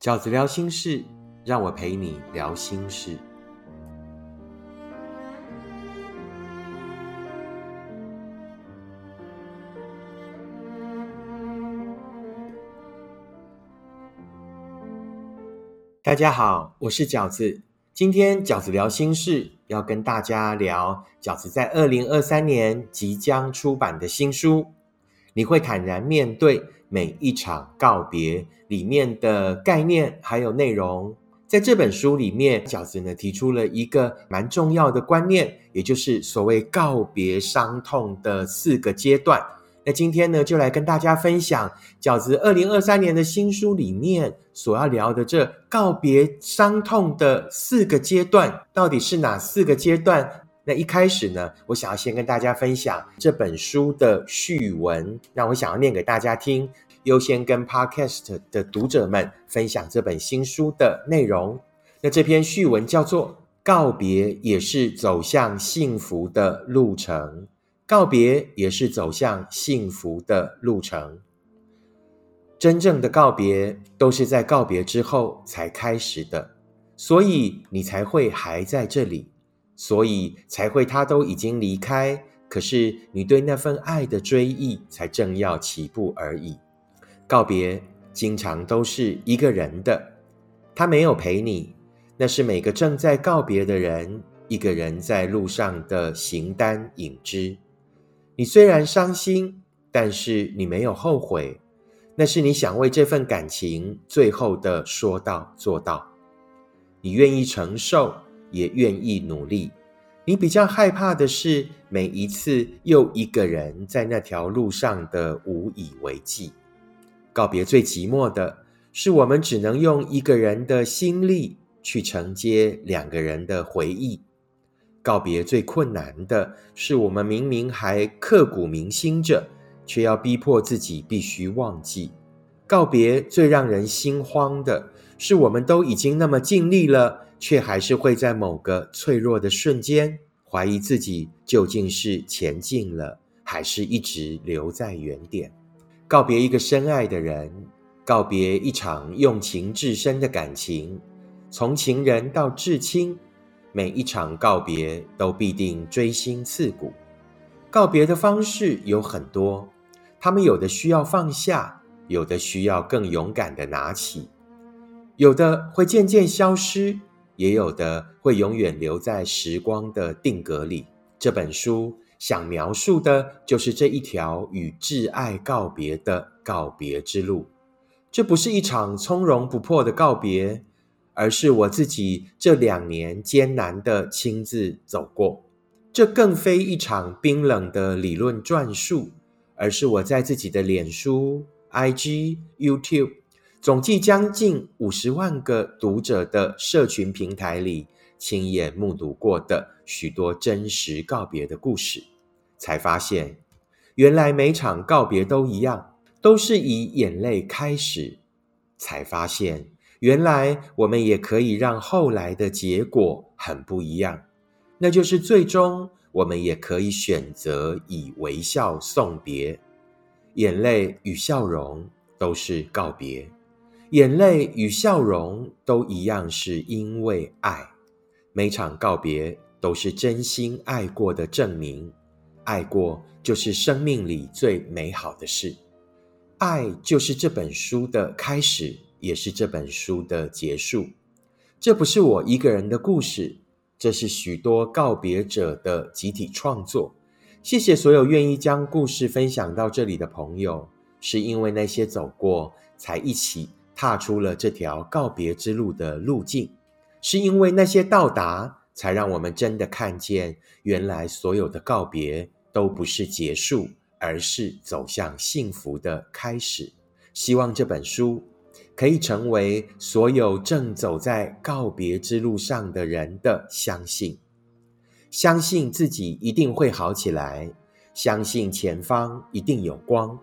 饺子聊心事，让我陪你聊心事。大家好，我是饺子。今天饺子聊心事，要跟大家聊饺子在二零二三年即将出版的新书。你会坦然面对每一场告别里面的概念还有内容。在这本书里面，饺子呢提出了一个蛮重要的观念，也就是所谓告别伤痛的四个阶段。那今天呢，就来跟大家分享饺子二零二三年的新书里面所要聊的这告别伤痛的四个阶段，到底是哪四个阶段？那一开始呢，我想要先跟大家分享这本书的序文，让我想要念给大家听。优先跟 Podcast 的读者们分享这本新书的内容。那这篇序文叫做《告别也是走向幸福的路程》，告别也是走向幸福的路程。真正的告别都是在告别之后才开始的，所以你才会还在这里。所以才会，他都已经离开，可是你对那份爱的追忆才正要起步而已。告别经常都是一个人的，他没有陪你，那是每个正在告别的人一个人在路上的形单影只。你虽然伤心，但是你没有后悔，那是你想为这份感情最后的说到做到，你愿意承受。也愿意努力。你比较害怕的是每一次又一个人在那条路上的无以为继。告别最寂寞的是，我们只能用一个人的心力去承接两个人的回忆。告别最困难的是，我们明明还刻骨铭心着，却要逼迫自己必须忘记。告别最让人心慌的是，我们都已经那么尽力了。却还是会在某个脆弱的瞬间，怀疑自己究竟是前进了，还是一直留在原点。告别一个深爱的人，告别一场用情至深的感情，从情人到至亲，每一场告别都必定锥心刺骨。告别的方式有很多，他们有的需要放下，有的需要更勇敢的拿起，有的会渐渐消失。也有的会永远留在时光的定格里。这本书想描述的就是这一条与挚爱告别的告别之路。这不是一场从容不迫的告别，而是我自己这两年艰难的亲自走过。这更非一场冰冷的理论转述，而是我在自己的脸书、IG、YouTube。总计将近五十万个读者的社群平台里，亲眼目睹过的许多真实告别的故事，才发现，原来每场告别都一样，都是以眼泪开始。才发现，原来我们也可以让后来的结果很不一样，那就是最终我们也可以选择以微笑送别，眼泪与笑容都是告别。眼泪与笑容都一样，是因为爱。每场告别都是真心爱过的证明，爱过就是生命里最美好的事。爱就是这本书的开始，也是这本书的结束。这不是我一个人的故事，这是许多告别者的集体创作。谢谢所有愿意将故事分享到这里的朋友，是因为那些走过，才一起。踏出了这条告别之路的路径，是因为那些到达，才让我们真的看见，原来所有的告别都不是结束，而是走向幸福的开始。希望这本书可以成为所有正走在告别之路上的人的相信，相信自己一定会好起来，相信前方一定有光，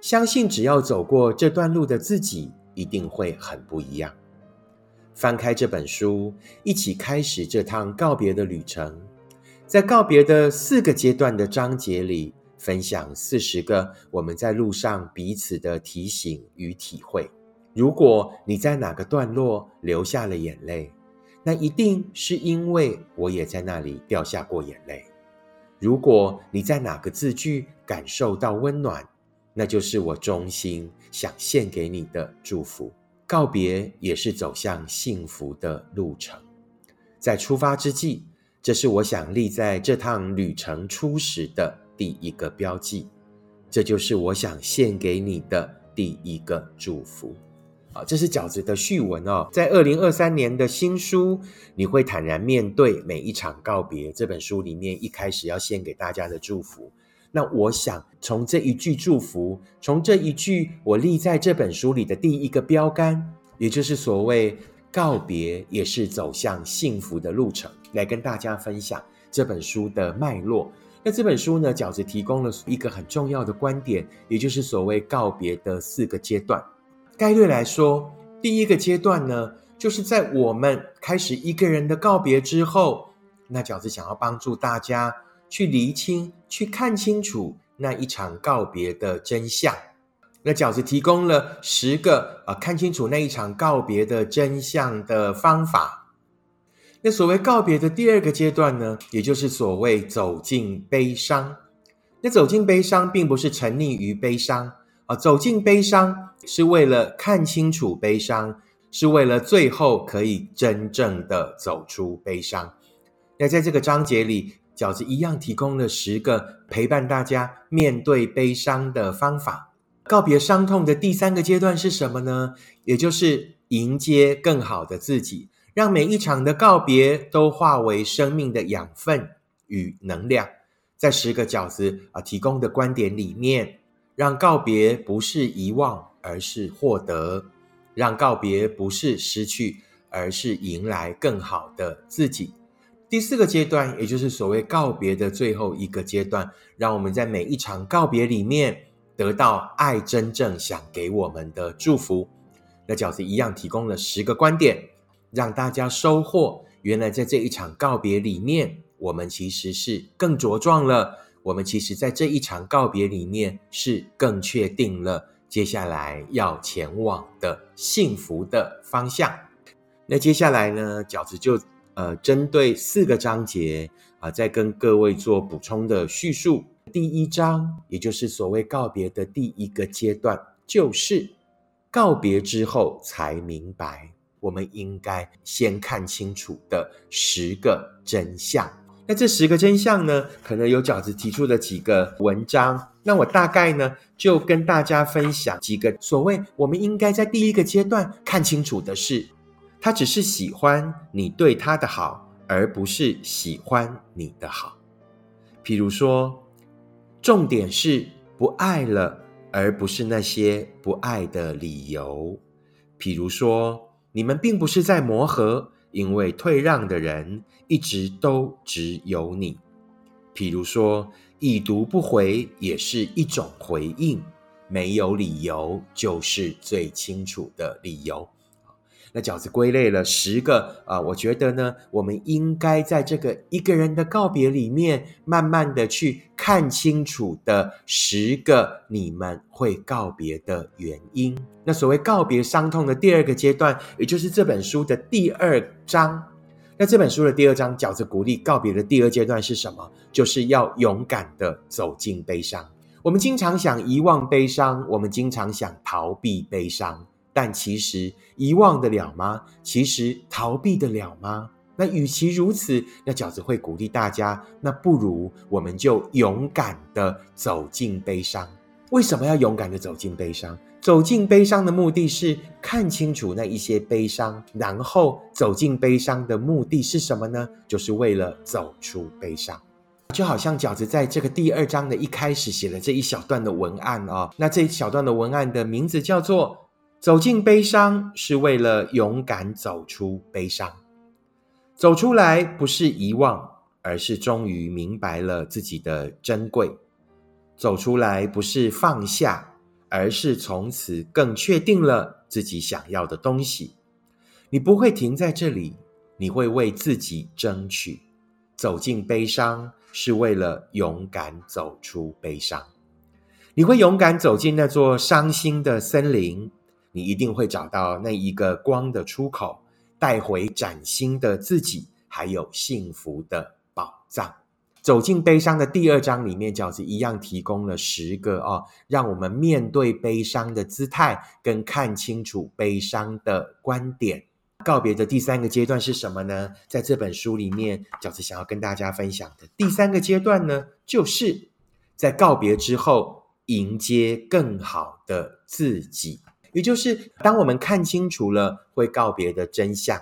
相信只要走过这段路的自己。一定会很不一样。翻开这本书，一起开始这趟告别的旅程。在告别的四个阶段的章节里，分享四十个我们在路上彼此的提醒与体会。如果你在哪个段落流下了眼泪，那一定是因为我也在那里掉下过眼泪。如果你在哪个字句感受到温暖，那就是我衷心想献给你的祝福。告别也是走向幸福的路程，在出发之际，这是我想立在这趟旅程初始的第一个标记，这就是我想献给你的第一个祝福。啊，这是饺子的序文哦。在二零二三年的新书，你会坦然面对每一场告别。这本书里面一开始要献给大家的祝福，那我想从这一句祝福，从这一句我立在这本书里的第一个标杆，也就是所谓告别也是走向幸福的路程，来跟大家分享这本书的脉络。那这本书呢，饺子提供了一个很重要的观点，也就是所谓告别的四个阶段。概率来说，第一个阶段呢，就是在我们开始一个人的告别之后，那饺子想要帮助大家去厘清、去看清楚那一场告别的真相。那饺子提供了十个啊，看清楚那一场告别的真相的方法。那所谓告别的第二个阶段呢，也就是所谓走进悲伤。那走进悲伤，并不是沉溺于悲伤啊。走进悲伤，是为了看清楚悲伤，是为了最后可以真正的走出悲伤。那在这个章节里，饺子一样提供了十个陪伴大家面对悲伤的方法。告别伤痛的第三个阶段是什么呢？也就是迎接更好的自己，让每一场的告别都化为生命的养分与能量。在十个饺子啊提供的观点里面。让告别不是遗忘，而是获得；让告别不是失去，而是迎来更好的自己。第四个阶段，也就是所谓告别的最后一个阶段，让我们在每一场告别里面得到爱真正想给我们的祝福。那饺子一样提供了十个观点，让大家收获。原来在这一场告别里面，我们其实是更茁壮了。我们其实，在这一场告别里面，是更确定了接下来要前往的幸福的方向。那接下来呢，饺子就呃，针对四个章节啊，再跟各位做补充的叙述。第一章，也就是所谓告别的第一个阶段，就是告别之后才明白，我们应该先看清楚的十个真相。那这十个真相呢？可能有饺子提出的几个文章，那我大概呢就跟大家分享几个所谓我们应该在第一个阶段看清楚的事。他只是喜欢你对他的好，而不是喜欢你的好。譬如说，重点是不爱了，而不是那些不爱的理由。譬如说，你们并不是在磨合。因为退让的人一直都只有你。譬如说，已读不回也是一种回应，没有理由就是最清楚的理由。那饺子归类了十个啊，我觉得呢，我们应该在这个一个人的告别里面，慢慢的去看清楚的十个你们会告别的原因。那所谓告别伤痛的第二个阶段，也就是这本书的第二章。那这本书的第二章，饺子鼓励告别的第二阶段是什么？就是要勇敢的走进悲伤。我们经常想遗忘悲伤，我们经常想逃避悲伤。但其实遗忘得了吗？其实逃避得了吗？那与其如此，那饺子会鼓励大家，那不如我们就勇敢的走进悲伤。为什么要勇敢的走进悲伤？走进悲伤的目的是看清楚那一些悲伤，然后走进悲伤的目的是什么呢？就是为了走出悲伤。就好像饺子在这个第二章的一开始写了这一小段的文案哦，那这一小段的文案的名字叫做。走进悲伤，是为了勇敢走出悲伤。走出来不是遗忘，而是终于明白了自己的珍贵。走出来不是放下，而是从此更确定了自己想要的东西。你不会停在这里，你会为自己争取。走进悲伤，是为了勇敢走出悲伤。你会勇敢走进那座伤心的森林。你一定会找到那一个光的出口，带回崭新的自己，还有幸福的宝藏。走进悲伤的第二章里面，饺子一样提供了十个哦，让我们面对悲伤的姿态，跟看清楚悲伤的观点。告别的第三个阶段是什么呢？在这本书里面，饺子想要跟大家分享的第三个阶段呢，就是在告别之后，迎接更好的自己。也就是当我们看清楚了会告别的真相，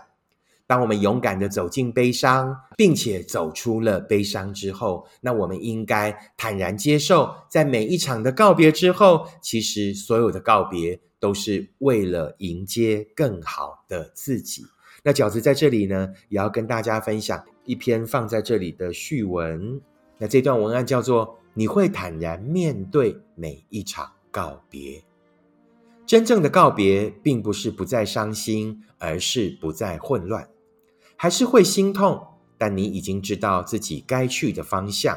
当我们勇敢的走进悲伤，并且走出了悲伤之后，那我们应该坦然接受，在每一场的告别之后，其实所有的告别都是为了迎接更好的自己。那饺子在这里呢，也要跟大家分享一篇放在这里的序文。那这段文案叫做“你会坦然面对每一场告别”。真正的告别，并不是不再伤心，而是不再混乱。还是会心痛，但你已经知道自己该去的方向；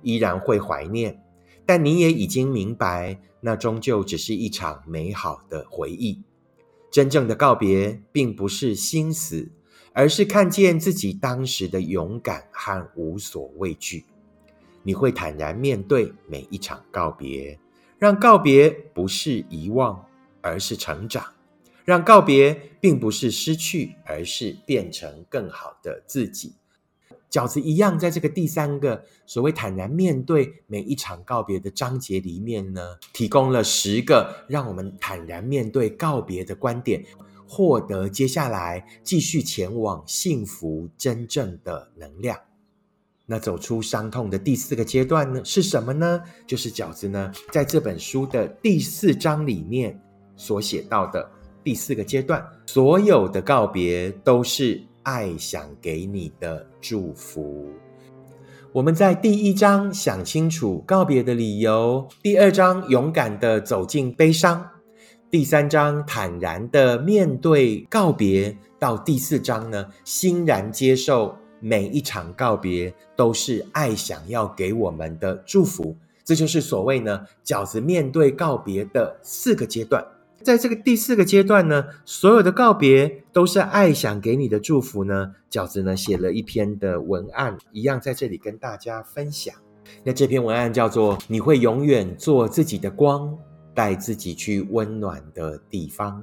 依然会怀念，但你也已经明白，那终究只是一场美好的回忆。真正的告别，并不是心死，而是看见自己当时的勇敢和无所畏惧。你会坦然面对每一场告别，让告别不是遗忘。而是成长，让告别并不是失去，而是变成更好的自己。饺子一样，在这个第三个所谓坦然面对每一场告别的章节里面呢，提供了十个让我们坦然面对告别的观点，获得接下来继续前往幸福真正的能量。那走出伤痛的第四个阶段呢，是什么呢？就是饺子呢，在这本书的第四章里面。所写到的第四个阶段，所有的告别都是爱想给你的祝福。我们在第一章想清楚告别的理由，第二章勇敢的走进悲伤，第三章坦然的面对告别，到第四章呢，欣然接受每一场告别都是爱想要给我们的祝福。这就是所谓呢，饺子面对告别的四个阶段。在这个第四个阶段呢，所有的告别都是爱想给你的祝福呢。饺子呢写了一篇的文案，一样在这里跟大家分享。那这篇文案叫做“你会永远做自己的光，带自己去温暖的地方”。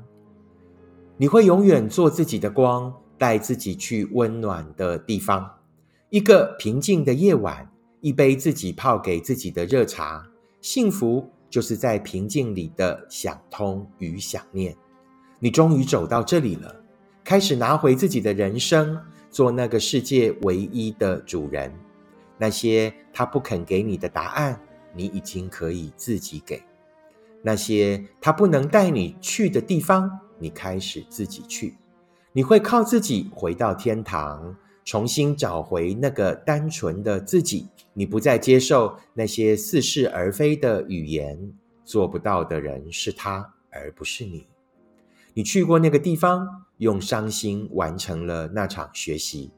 你会永远做自己的光，带自己去温暖的地方。一个平静的夜晚，一杯自己泡给自己的热茶，幸福。就是在平静里的想通与想念，你终于走到这里了，开始拿回自己的人生，做那个世界唯一的主人。那些他不肯给你的答案，你已经可以自己给；那些他不能带你去的地方，你开始自己去。你会靠自己回到天堂。重新找回那个单纯的自己，你不再接受那些似是而非的语言。做不到的人是他，而不是你。你去过那个地方，用伤心完成了那场学习。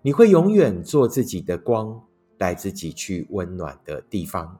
你会永远做自己的光，带自己去温暖的地方。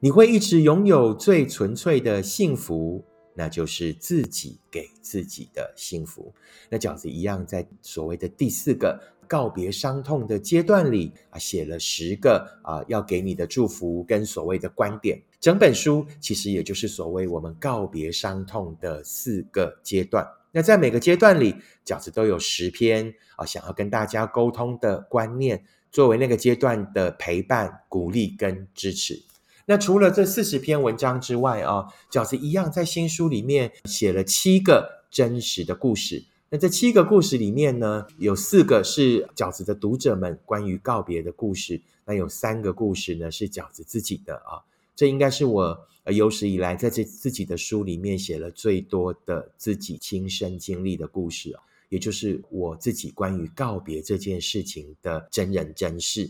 你会一直拥有最纯粹的幸福，那就是自己给自己的幸福。那饺子一样，在所谓的第四个。告别伤痛的阶段里啊，写了十个啊要给你的祝福跟所谓的观点。整本书其实也就是所谓我们告别伤痛的四个阶段。那在每个阶段里，饺子都有十篇啊想要跟大家沟通的观念，作为那个阶段的陪伴、鼓励跟支持。那除了这四十篇文章之外啊，饺子一样在新书里面写了七个真实的故事。那这七个故事里面呢，有四个是饺子的读者们关于告别的故事，那有三个故事呢是饺子自己的啊。这应该是我有史以来在这自己的书里面写了最多的自己亲身经历的故事啊，也就是我自己关于告别这件事情的真人真事。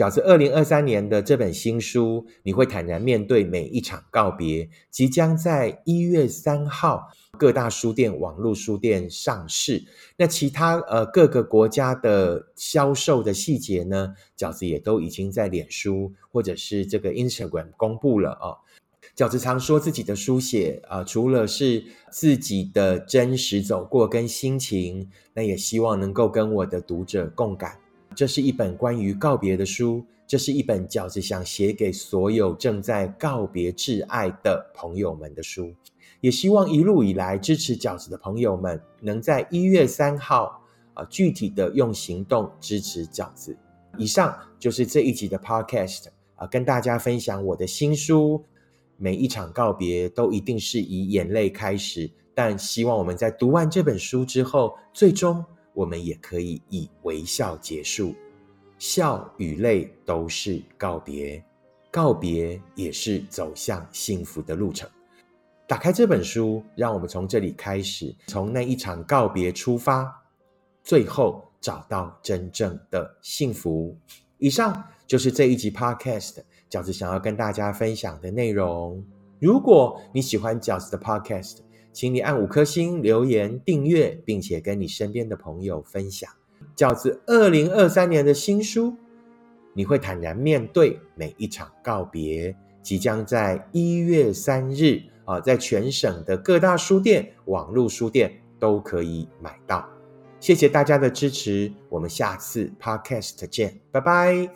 饺子二零二三年的这本新书，你会坦然面对每一场告别，即将在一月三号。各大书店、网络书店上市，那其他呃各个国家的销售的细节呢？饺子也都已经在脸书或者是这个 Instagram 公布了哦。饺子常说自己的书写啊，除了是自己的真实走过跟心情，那也希望能够跟我的读者共感。这是一本关于告别的书，这是一本饺子想写给所有正在告别挚爱的朋友们的书。也希望一路以来支持饺子的朋友们，能在一月三号啊，具体的用行动支持饺子。以上就是这一集的 Podcast 啊，跟大家分享我的新书。每一场告别都一定是以眼泪开始，但希望我们在读完这本书之后，最终我们也可以以微笑结束。笑与泪都是告别，告别也是走向幸福的路程。打开这本书，让我们从这里开始，从那一场告别出发，最后找到真正的幸福。以上就是这一集 Podcast 饺子想要跟大家分享的内容。如果你喜欢饺子的 Podcast，请你按五颗星、留言、订阅，并且跟你身边的朋友分享饺子二零二三年的新书。你会坦然面对每一场告别，即将在一月三日。啊，在全省的各大书店、网络书店都可以买到。谢谢大家的支持，我们下次 Podcast 见，拜拜。